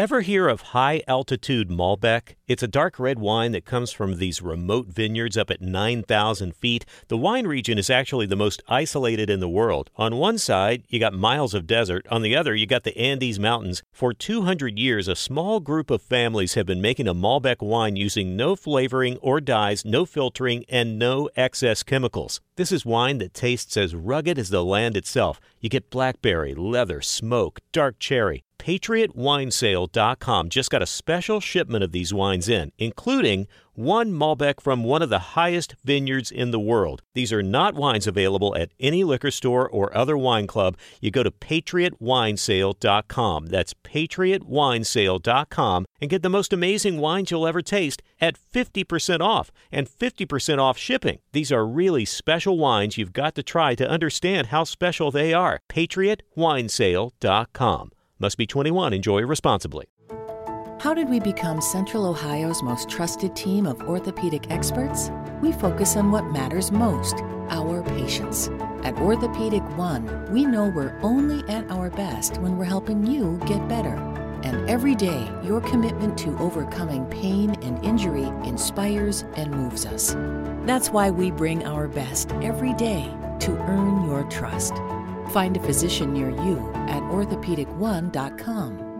Ever hear of high altitude Malbec? It's a dark red wine that comes from these remote vineyards up at 9,000 feet. The wine region is actually the most isolated in the world. On one side, you got miles of desert. On the other, you got the Andes Mountains. For 200 years, a small group of families have been making a Malbec wine using no flavoring or dyes, no filtering, and no excess chemicals. This is wine that tastes as rugged as the land itself. You get blackberry, leather, smoke, dark cherry. PatriotWinesale.com just got a special shipment of these wines in, including one Malbec from one of the highest vineyards in the world. These are not wines available at any liquor store or other wine club. You go to PatriotWinesale.com. That's PatriotWinesale.com and get the most amazing wines you'll ever taste at 50% off and 50% off shipping. These are really special wines you've got to try to understand how special they are. PatriotWinesale.com. Must be 21. Enjoy responsibly. How did we become Central Ohio's most trusted team of orthopedic experts? We focus on what matters most our patients. At Orthopedic One, we know we're only at our best when we're helping you get better. And every day, your commitment to overcoming pain and injury inspires and moves us. That's why we bring our best every day to earn your trust. Find a physician near you at orthopedic1.com.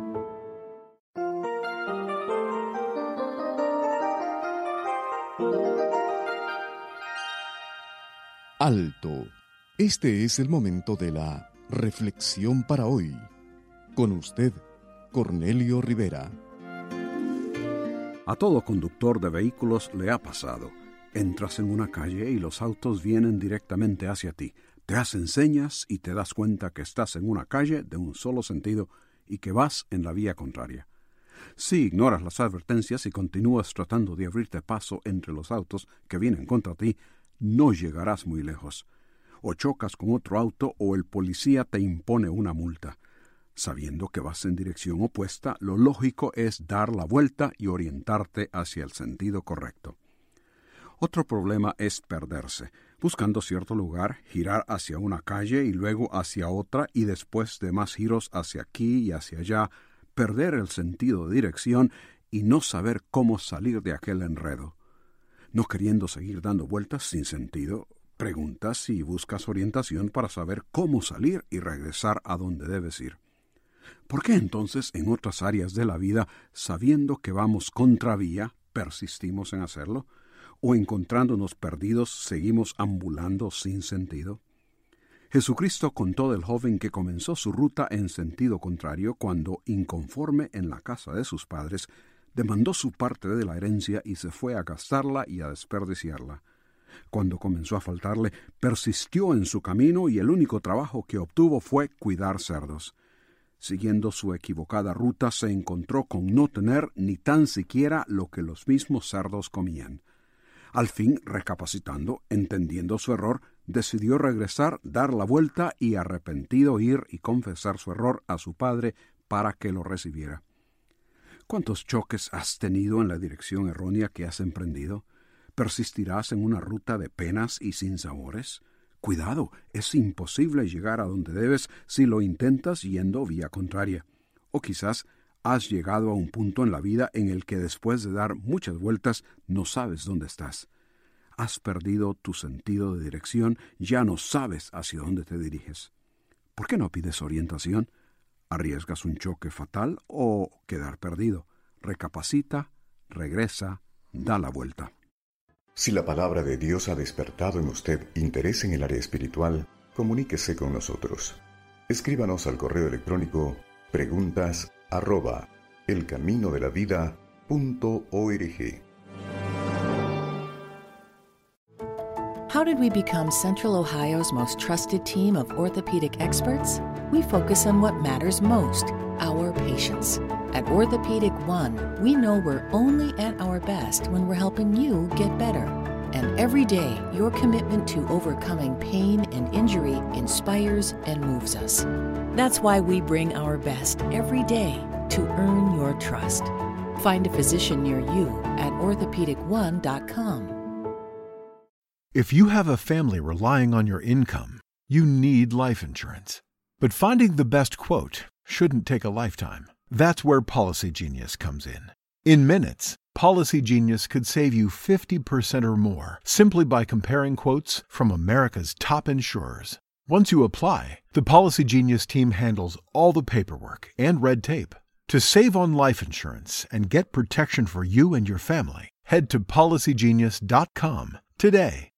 Alto. Este es el momento de la reflexión para hoy. Con usted, Cornelio Rivera. A todo conductor de vehículos le ha pasado. Entras en una calle y los autos vienen directamente hacia ti. Te hacen señas y te das cuenta que estás en una calle de un solo sentido y que vas en la vía contraria. Si ignoras las advertencias y continúas tratando de abrirte paso entre los autos que vienen contra ti, no llegarás muy lejos. O chocas con otro auto o el policía te impone una multa. Sabiendo que vas en dirección opuesta, lo lógico es dar la vuelta y orientarte hacia el sentido correcto. Otro problema es perderse, buscando cierto lugar, girar hacia una calle y luego hacia otra y después de más giros hacia aquí y hacia allá, perder el sentido de dirección y no saber cómo salir de aquel enredo. No queriendo seguir dando vueltas sin sentido, preguntas y buscas orientación para saber cómo salir y regresar a donde debes ir. ¿Por qué entonces en otras áreas de la vida, sabiendo que vamos contravía, persistimos en hacerlo? ¿O encontrándonos perdidos seguimos ambulando sin sentido? Jesucristo contó del joven que comenzó su ruta en sentido contrario cuando, inconforme en la casa de sus padres, demandó su parte de la herencia y se fue a gastarla y a desperdiciarla. Cuando comenzó a faltarle, persistió en su camino y el único trabajo que obtuvo fue cuidar cerdos. Siguiendo su equivocada ruta, se encontró con no tener ni tan siquiera lo que los mismos cerdos comían. Al fin, recapacitando, entendiendo su error, decidió regresar, dar la vuelta y arrepentido ir y confesar su error a su padre para que lo recibiera. ¿Cuántos choques has tenido en la dirección errónea que has emprendido? ¿Persistirás en una ruta de penas y sin sabores? Cuidado, es imposible llegar a donde debes si lo intentas yendo vía contraria. O quizás has llegado a un punto en la vida en el que después de dar muchas vueltas no sabes dónde estás. Has perdido tu sentido de dirección, ya no sabes hacia dónde te diriges. ¿Por qué no pides orientación? ¿Arriesgas un choque fatal o quedar perdido? Recapacita, regresa, da la vuelta. Si la palabra de Dios ha despertado en usted interés en el área espiritual, comuníquese con nosotros. Escríbanos al correo electrónico preguntas arroba elcaminodelavida.org. How did we become Central Ohio's most trusted team of orthopedic experts? We focus on what matters most our patients. At Orthopedic One, we know we're only at our best when we're helping you get better. And every day, your commitment to overcoming pain and injury inspires and moves us. That's why we bring our best every day to earn your trust. Find a physician near you at orthopedic1.com. If you have a family relying on your income, you need life insurance. But finding the best quote shouldn't take a lifetime. That's where Policy Genius comes in. In minutes, Policy Genius could save you 50% or more simply by comparing quotes from America's top insurers. Once you apply, the Policy Genius team handles all the paperwork and red tape. To save on life insurance and get protection for you and your family, head to policygenius.com today.